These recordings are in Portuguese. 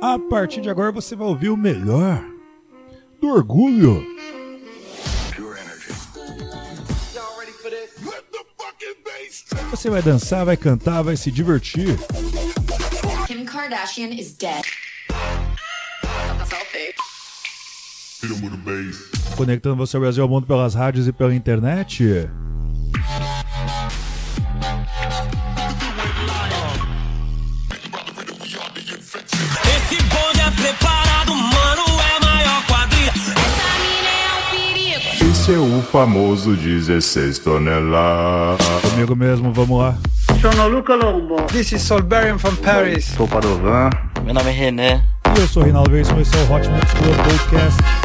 A partir de agora você vai ouvir o melhor do orgulho. Você vai dançar, vai cantar, vai se divertir. Kim Kardashian is dead. Conectando você ao Brasil ao mundo pelas rádios e pela internet. famoso 16 toneladas. Comigo mesmo, vamos lá. Sono Luca Lombo. This is Solberian from Paris. Sou Padovan. Meu nome é René. E eu sou Rinaldo Reis, esse é o Hot Mix Club Podcast.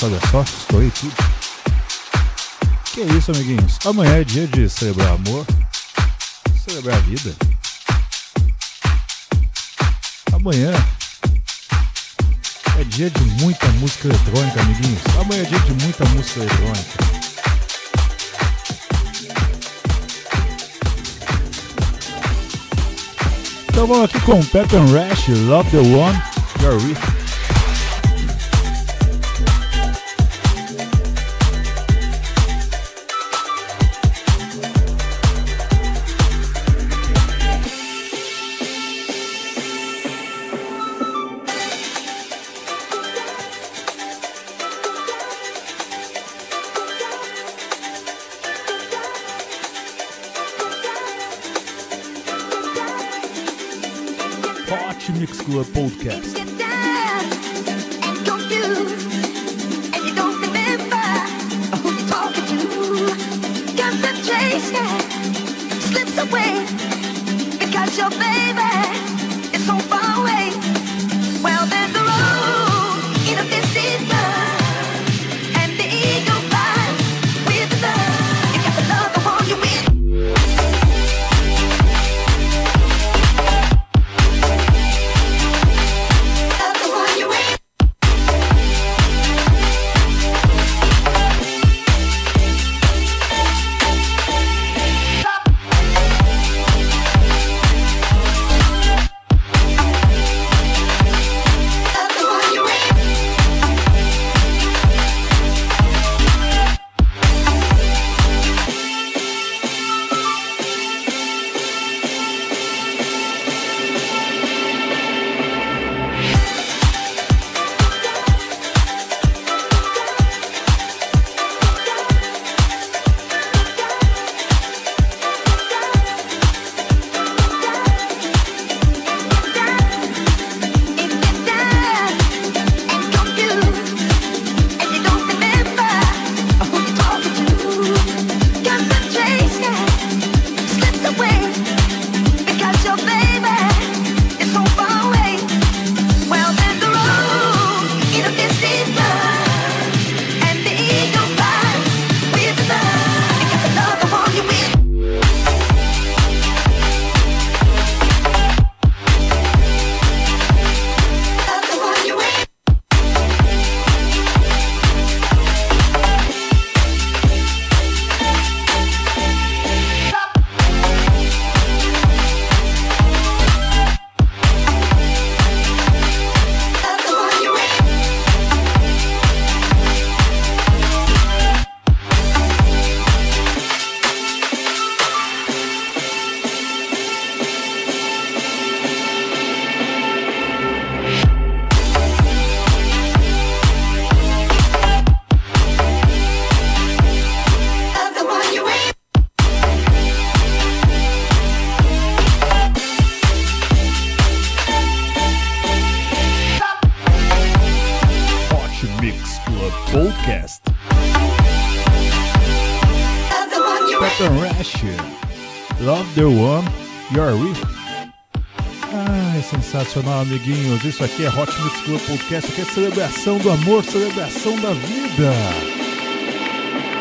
Olha só, estourei tudo. Que isso, amiguinhos. Amanhã é dia de celebrar amor, celebrar a vida. Amanhã é dia de muita música eletrônica, amiguinhos. Amanhã é dia de muita música eletrônica. Então vamos aqui com Pepper Rash, Love the One, Your Riff. Sensacional, amiguinhos. Isso aqui é Hot Mix Club Podcast. Aqui é celebração do amor, celebração da vida.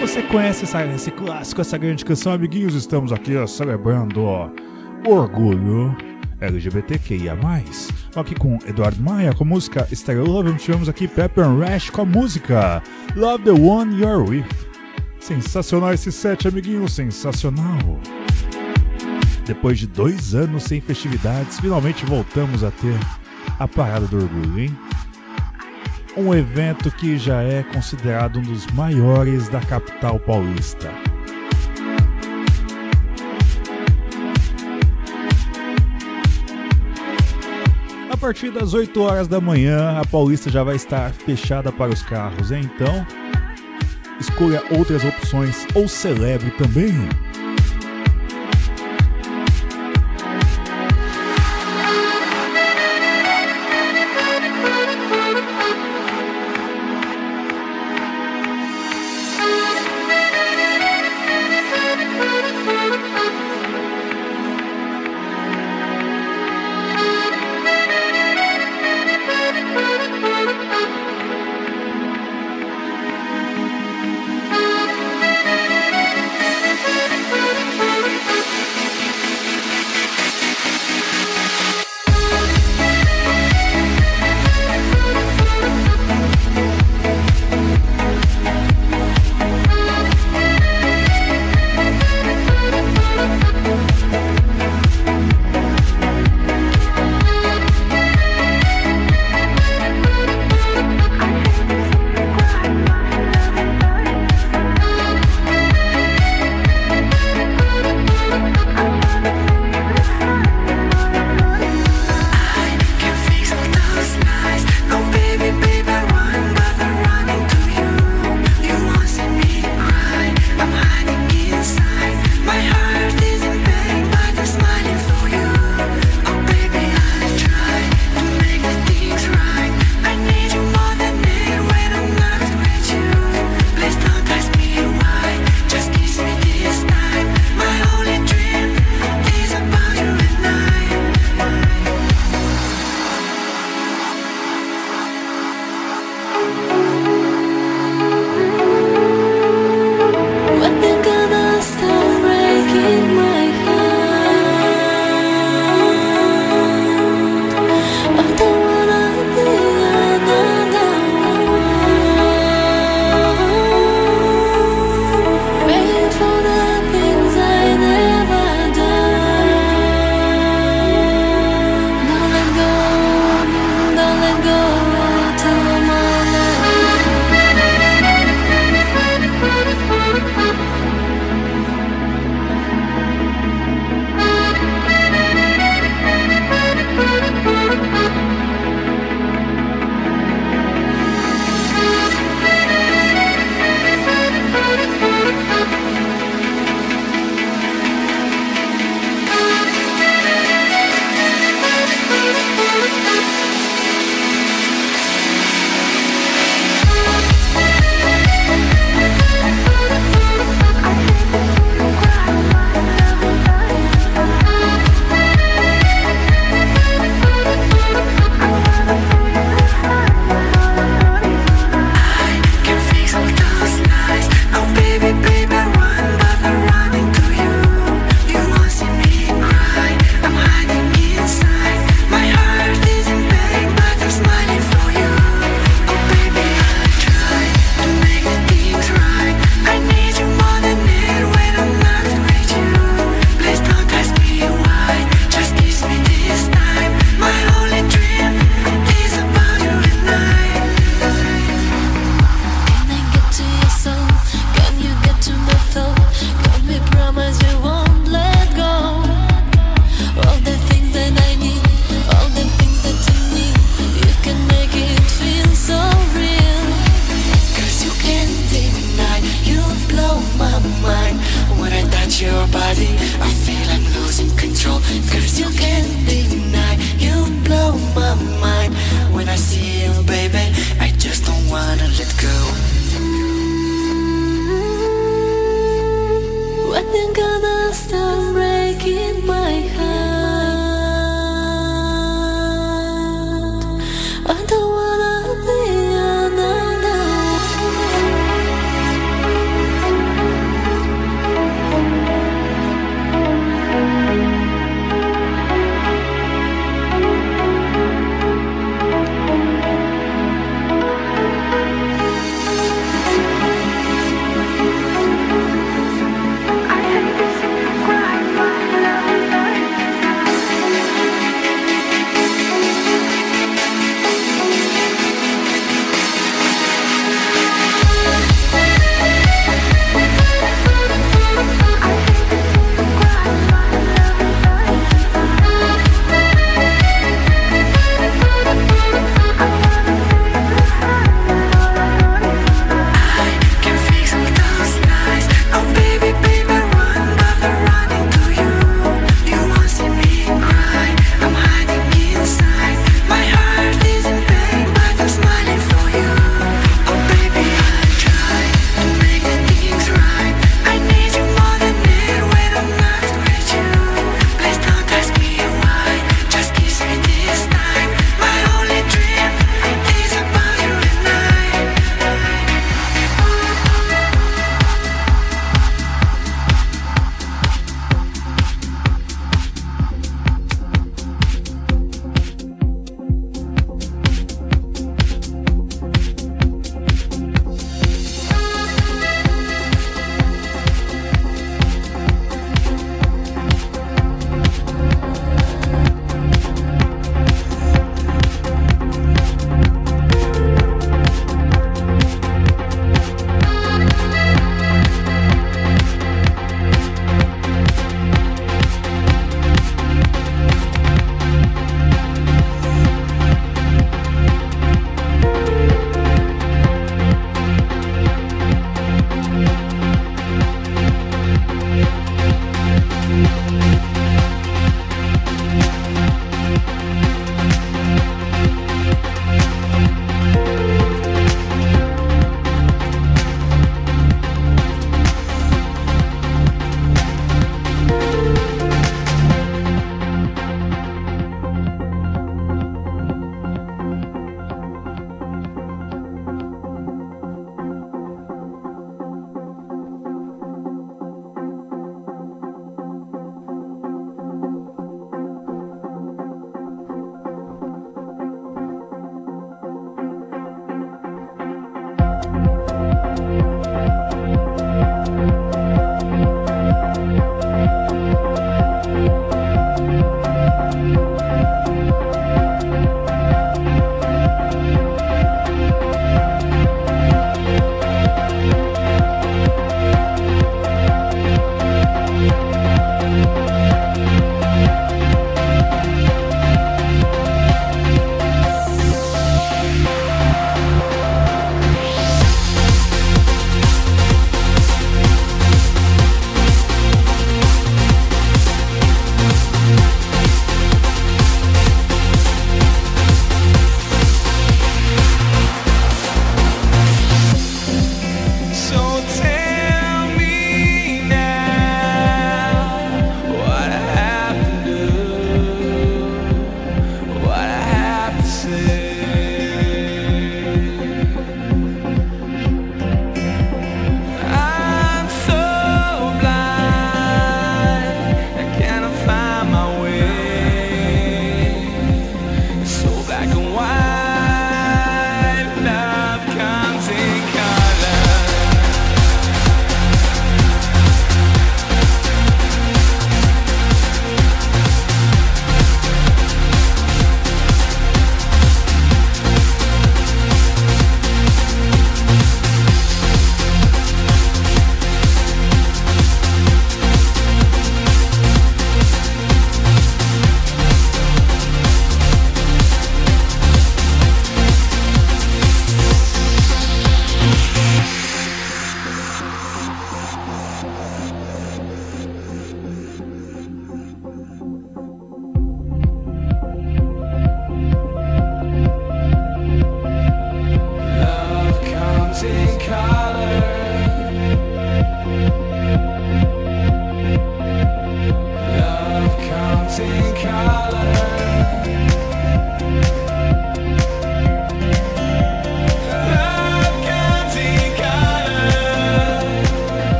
Você conhece essa- esse clássico, essa grande canção, amiguinhos? Estamos aqui ó, celebrando ó, orgulho LGBTQIA+. Aqui com Eduardo Maia com a música Stereo Love. Tivemos aqui Pepper Rash com a música Love the One You're With. Sensacional esse set, amiguinho, sensacional. Depois de dois anos sem festividades, finalmente voltamos a ter a Parada do Orgulho, hein? Um evento que já é considerado um dos maiores da capital paulista. A partir das 8 horas da manhã, a Paulista já vai estar fechada para os carros, hein? Então, escolha outras opções ou celebre também.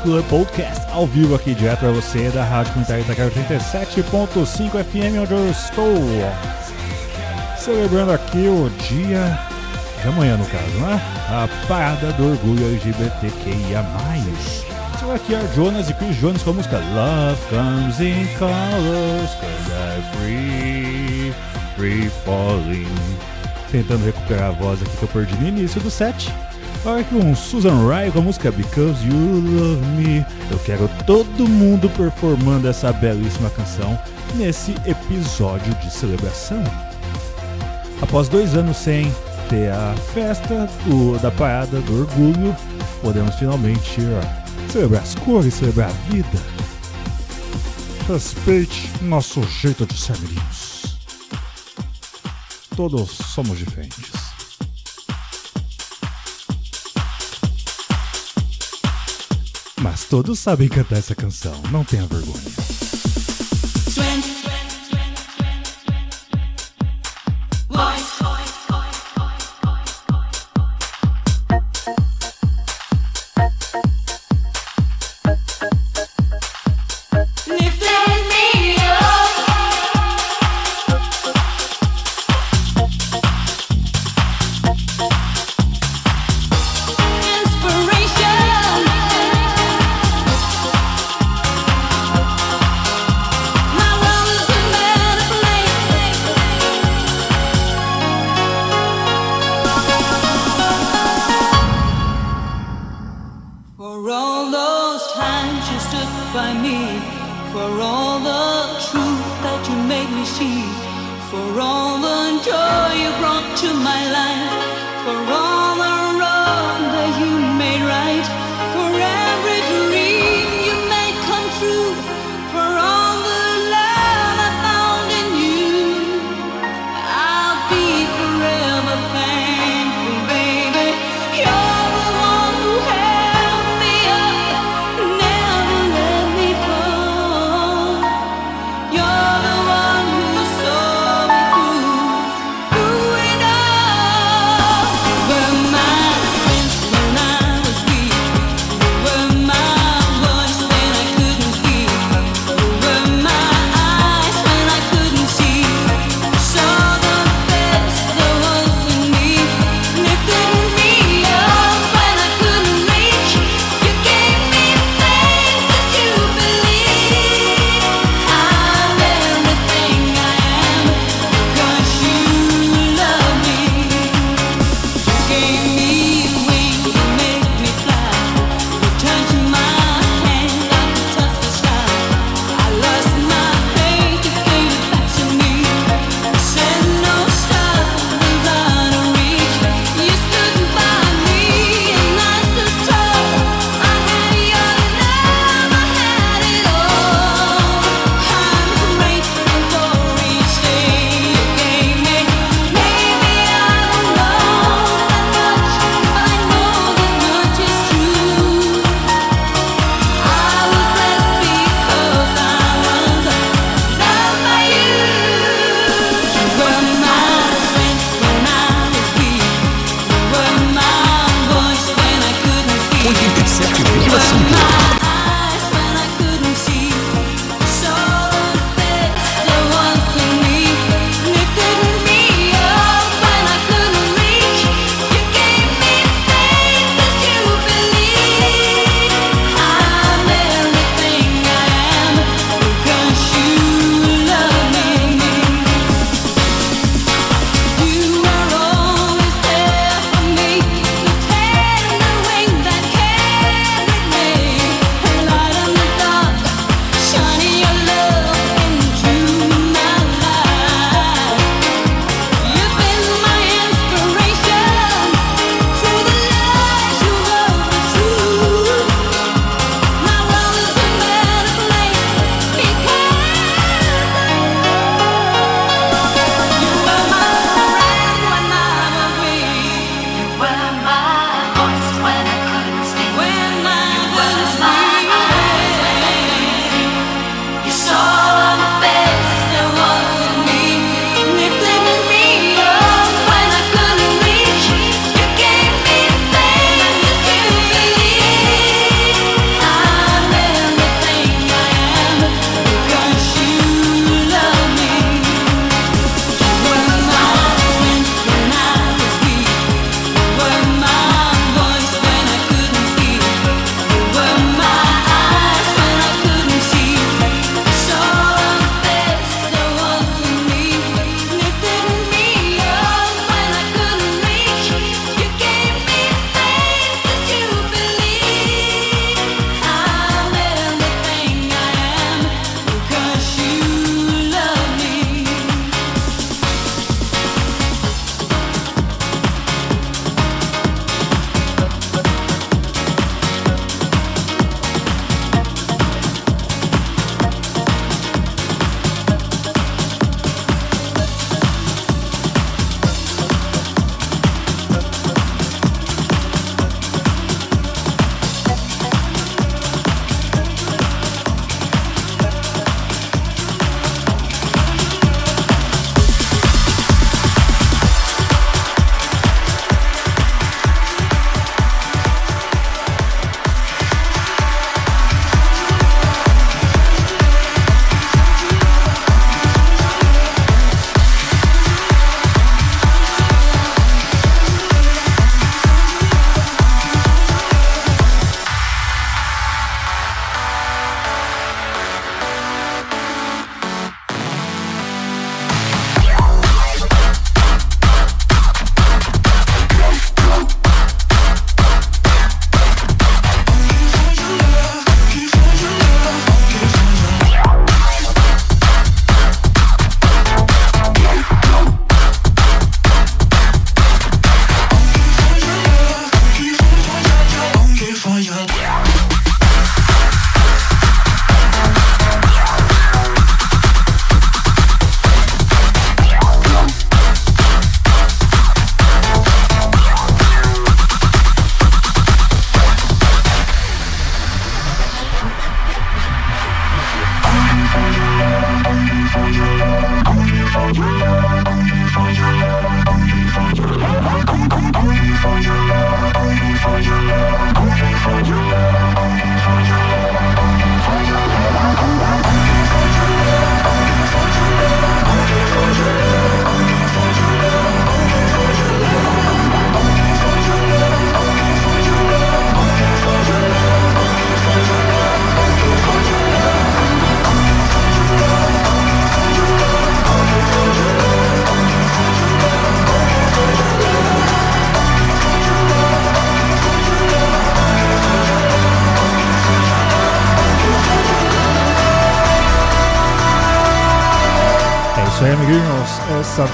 Podcast, ao vivo aqui direto pra você da Rádio Comunitária Itaquera 87.5 FM, onde eu estou celebrando aqui o dia de amanhã, no caso, né? A parada do orgulho LGBTQIA+. Vai aqui, a Jonas e Chris Jonas com a música Love Comes in Colors, cause I'm free, free falling. Tentando recuperar a voz aqui que eu perdi no início do set. Agora com Susan Rye com a música Because You Love Me. Eu quero todo mundo performando essa belíssima canção nesse episódio de celebração. Após dois anos sem ter a festa do- da parada do orgulho, podemos finalmente celebrar as cores, celebrar a vida. Respeite nosso jeito de ser, amiguinhos. Todos somos diferentes. Mas todos sabem cantar essa canção, não tenha vergonha. listen.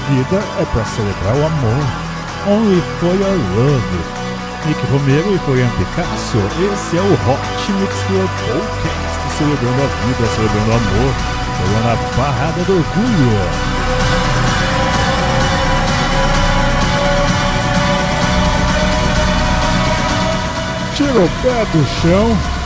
Vida é para celebrar o amor. Only for your love. Nick Romero e Florian Picasso, esse é o Hot Mix Club Podcast, celebrando a vida, celebrando o amor, celebrando a parada do orgulho. Tira o pé do chão.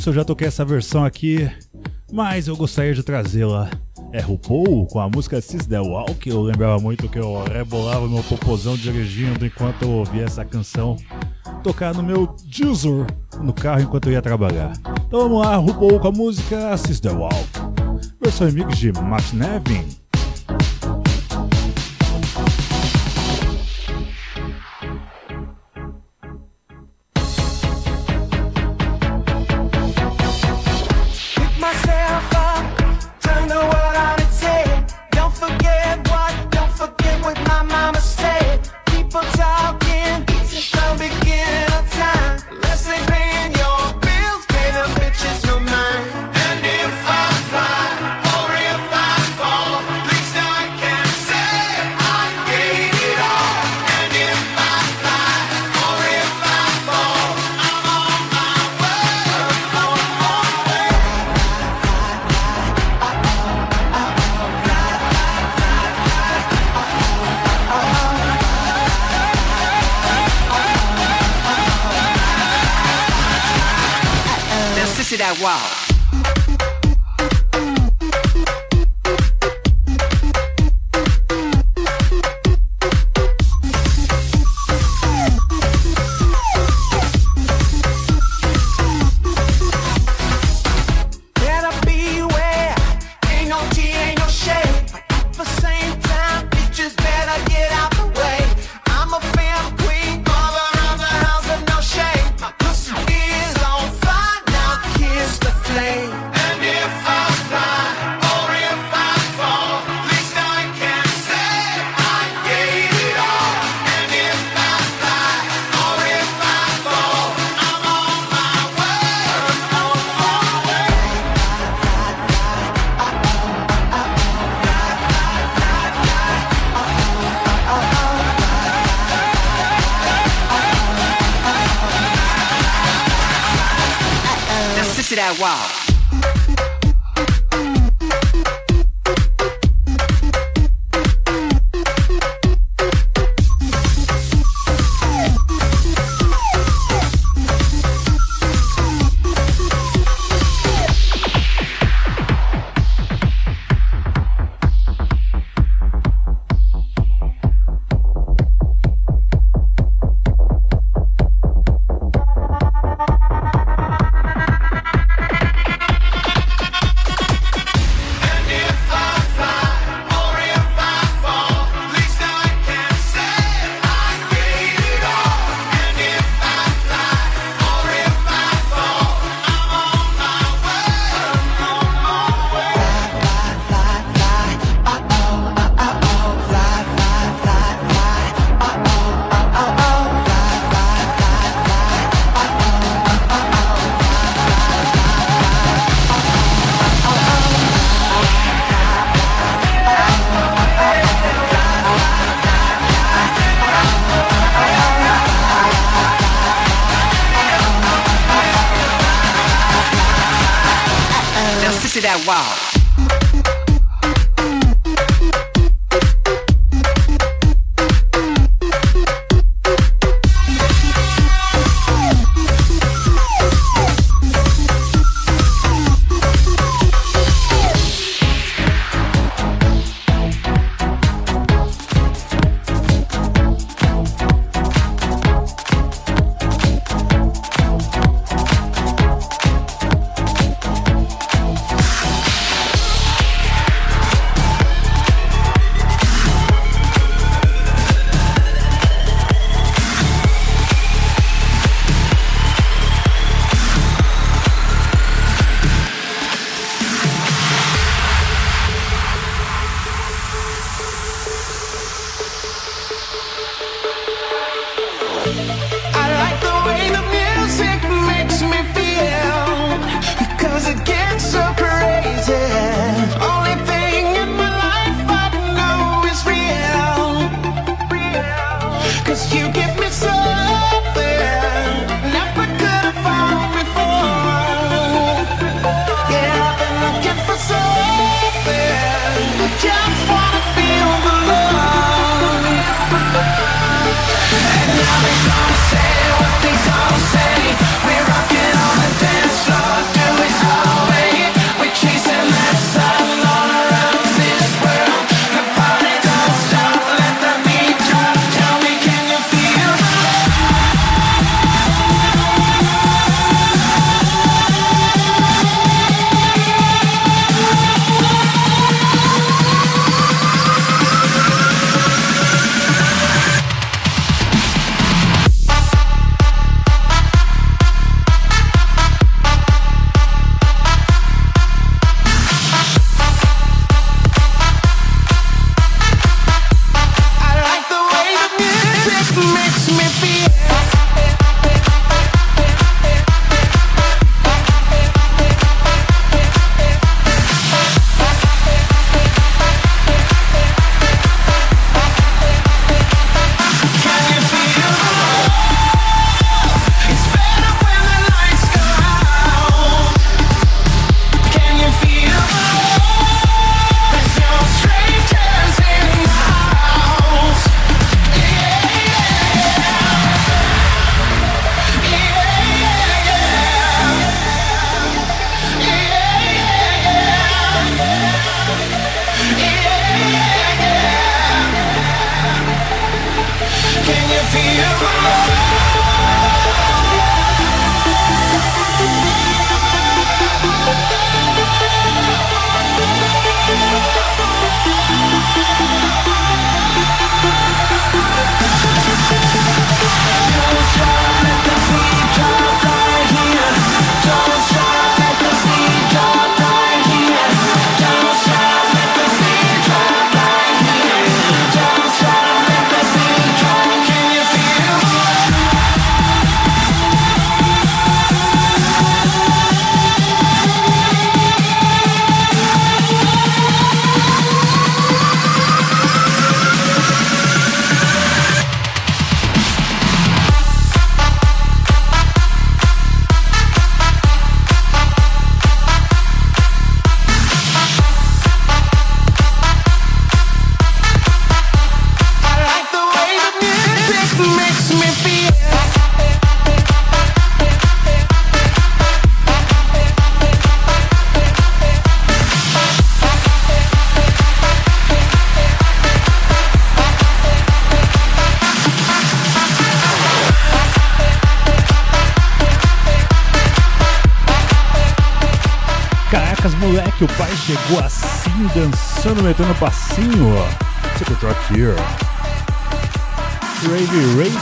Lembro se eu já toquei essa versão aqui, mas eu gostaria de trazê-la. É RuPaul com a música Sis The Walk. Eu lembrava muito que eu rebolava meu popozão dirigindo enquanto eu ouvia essa canção tocar no meu Deezer no carro enquanto eu ia trabalhar. Então vamos lá, RuPaul com a música Sis The Walk. versão remix de Matt Nevin.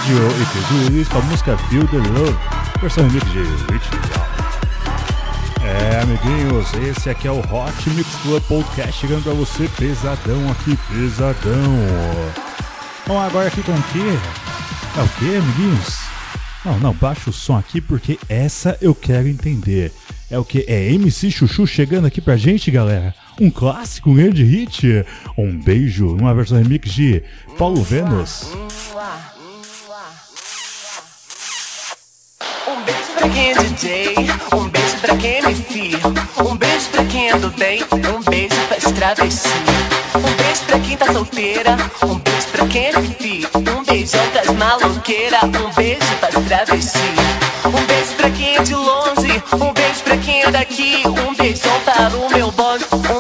Radio e release com a música Feel the Love, versão remix de Rich. É, amiguinhos, esse aqui é o Hot Mix Club Podcast chegando pra você pesadão aqui, pesadão. Vamos agora aqui com o quê? É o quê, amiguinhos? Não, não, baixa o som aqui porque essa eu quero entender. É o que? É MC Chuchu chegando aqui pra gente, galera? Um clássico, um grande hit? Um beijo numa versão remix de Paulo Vênus. Um beijo pra quem é DJ, um beijo pra quem é MC, um beijo pra quem é do bem, um beijo pras travestis. Um beijo pra quem tá solteira, um beijo pra quem é fifi, um beijão pras maloqueiras, um beijo pras travestis. Um beijo pra quem é de longe, um beijo pra quem é daqui, um beijão para o meu bonde, um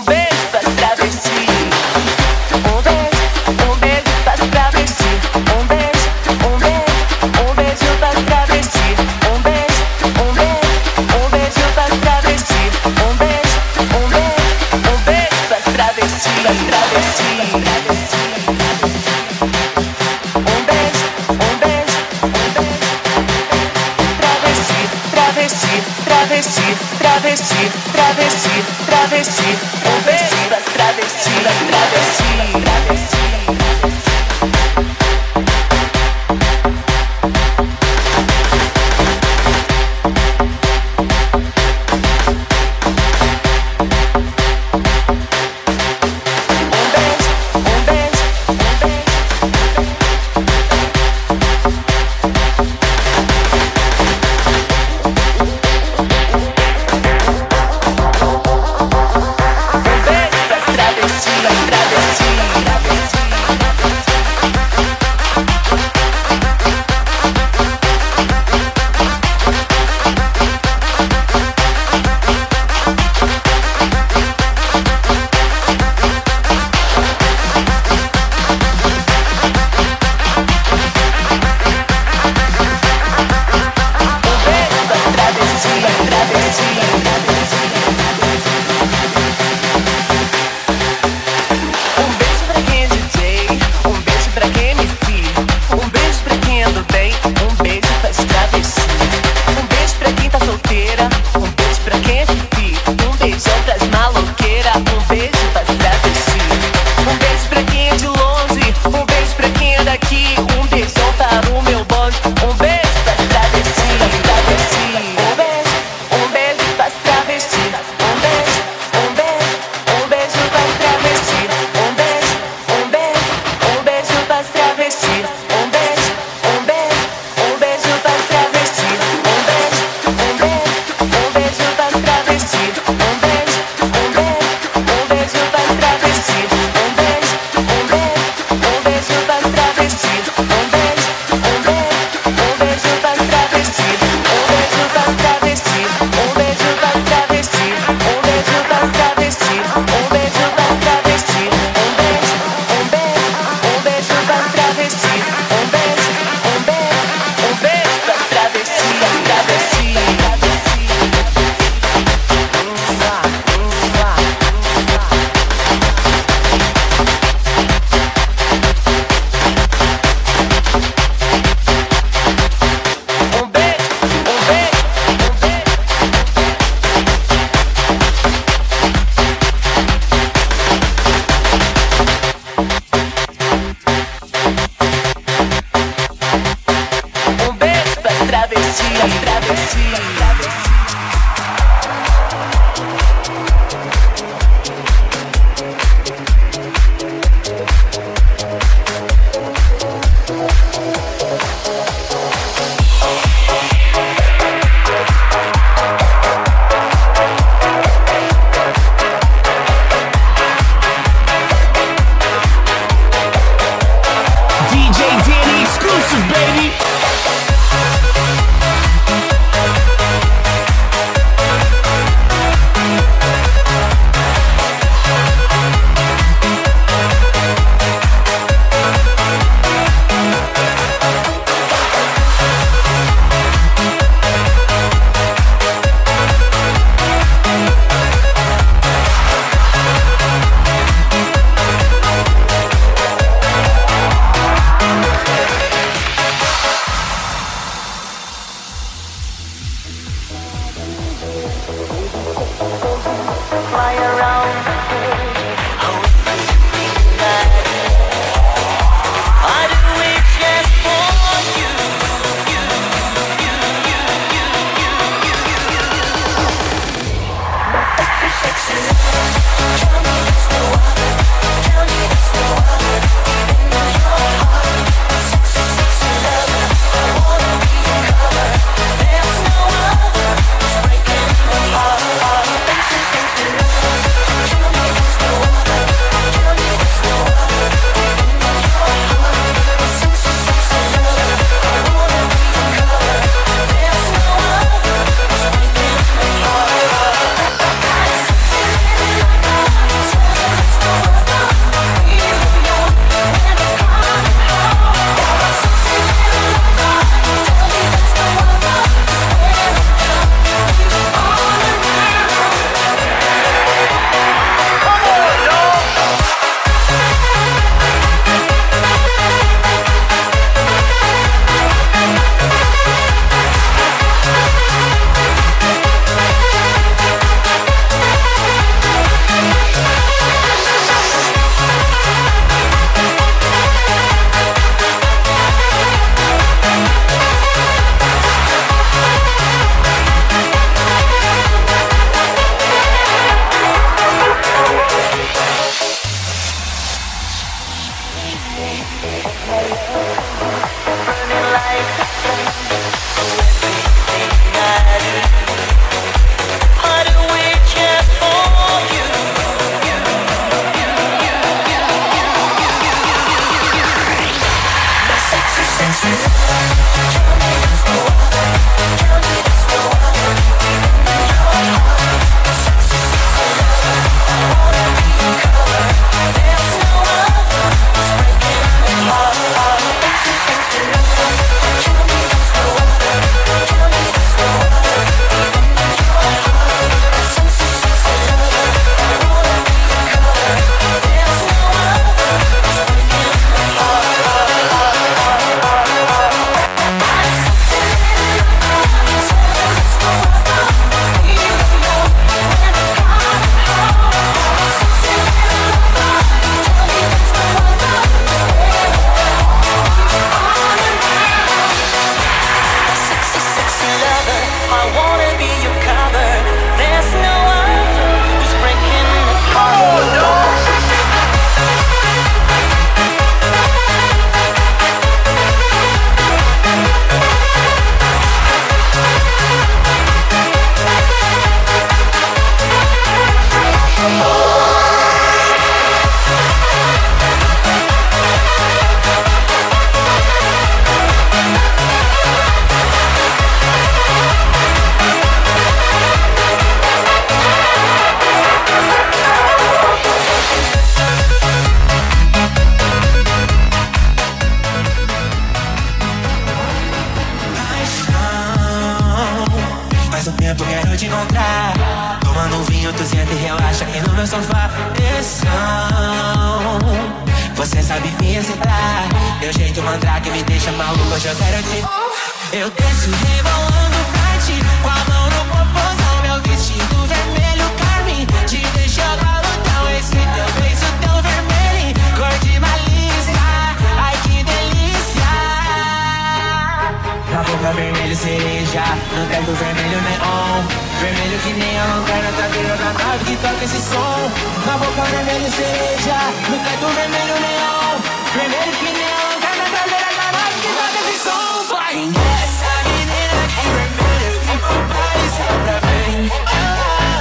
vermelho cereja, no teto vermelho neon Vermelho que nem a lanterna traseira da nave que toca esse som. Na boca vermelho cereja, no teto vermelho neon Vermelho que nem a lanterna traseira da nave que toca esse som. Vai nessa menina que vermelho, vem pro baile só pra ver. Ah,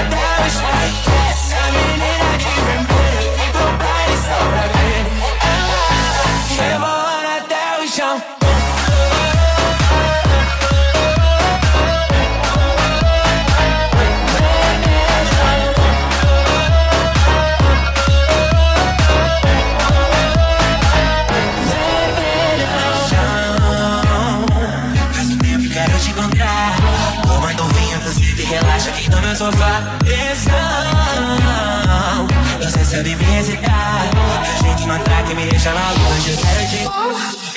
até o chão Essa menina Sabe me gente não tá que me deixa maluco Hoje eu quero te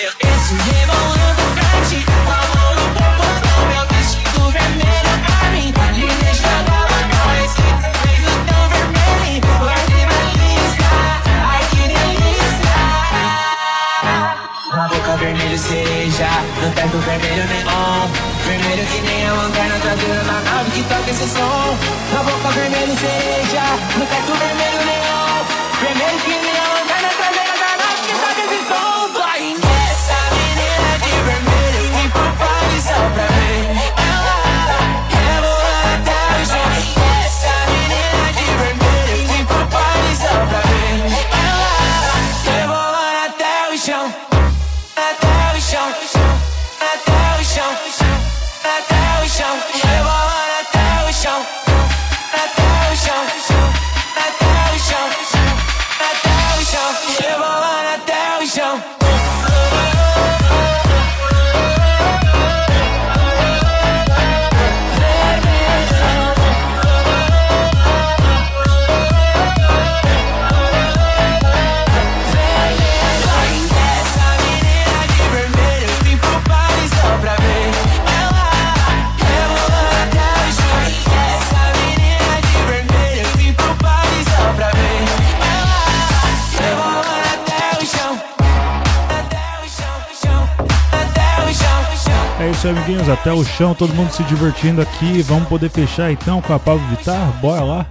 Eu desço rebolando pra ti Com a mão no popozão Meu vestido vermelho pra mim Te deixa maluco Esse beijo tão vermelho Cor de malícia Ai que delícia. Na boca vermelho cereja, no teto vermelho neon Vermelho que nem a lanterna traseira na nave que toca esse som. Na boca vermelho cereja, no teto vermelho neon. Vermelho que até aí, amiguinhos. Até o chão, todo mundo se divertindo aqui. Vamos poder fechar então com a Pablo Vittar? Bora lá.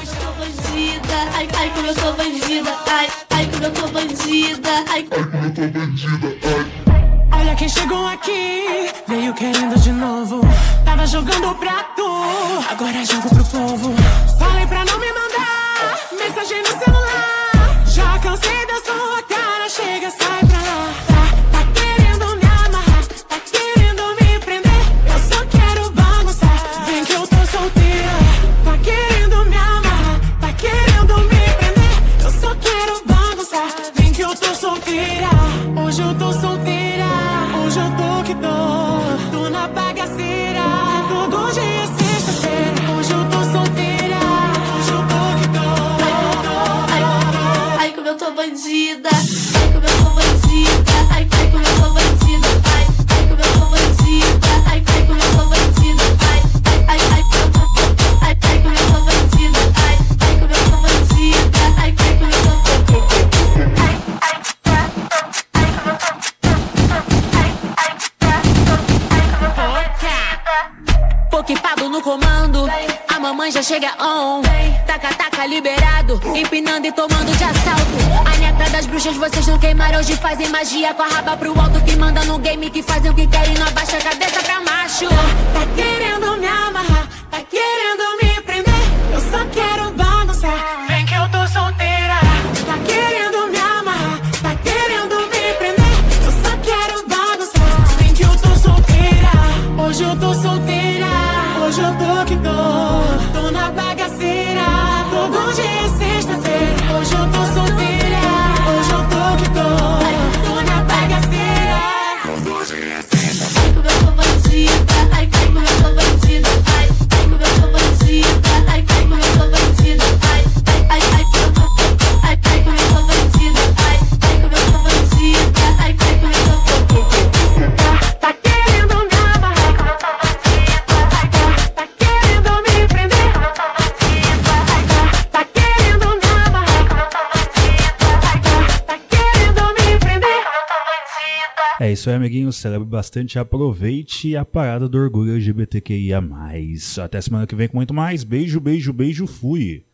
Eu sou bandida, ai, ai, como eu sou bandida, ai, ai, como eu sou bandida, ai, Olha quem chegou aqui, veio querendo de novo. Tava jogando pra tu, agora jogo pro povo. Falei pra não me mandar mensagem no celular. Já cansei da sua cara, chega, sai bandida, ai como eu sou bandida, ai ai como eu sou bandida, ai ai como eu sou bandida, ai ai como eu sou bandida, ai ai ai ai ai como eu sou bandida, ai ai como eu sou bandida, ai ai como eu sou bandida, ai ai ai como eu sou bandida. Poke Pablo no comando, a mamãe já chega magia com a raba pro alto que manda no game que fazem o que querem. isso aí, amiguinho. Celebre bastante, aproveite a parada do orgulho LGBTQIA. Até semana que vem com muito mais. Beijo, beijo, beijo, fui.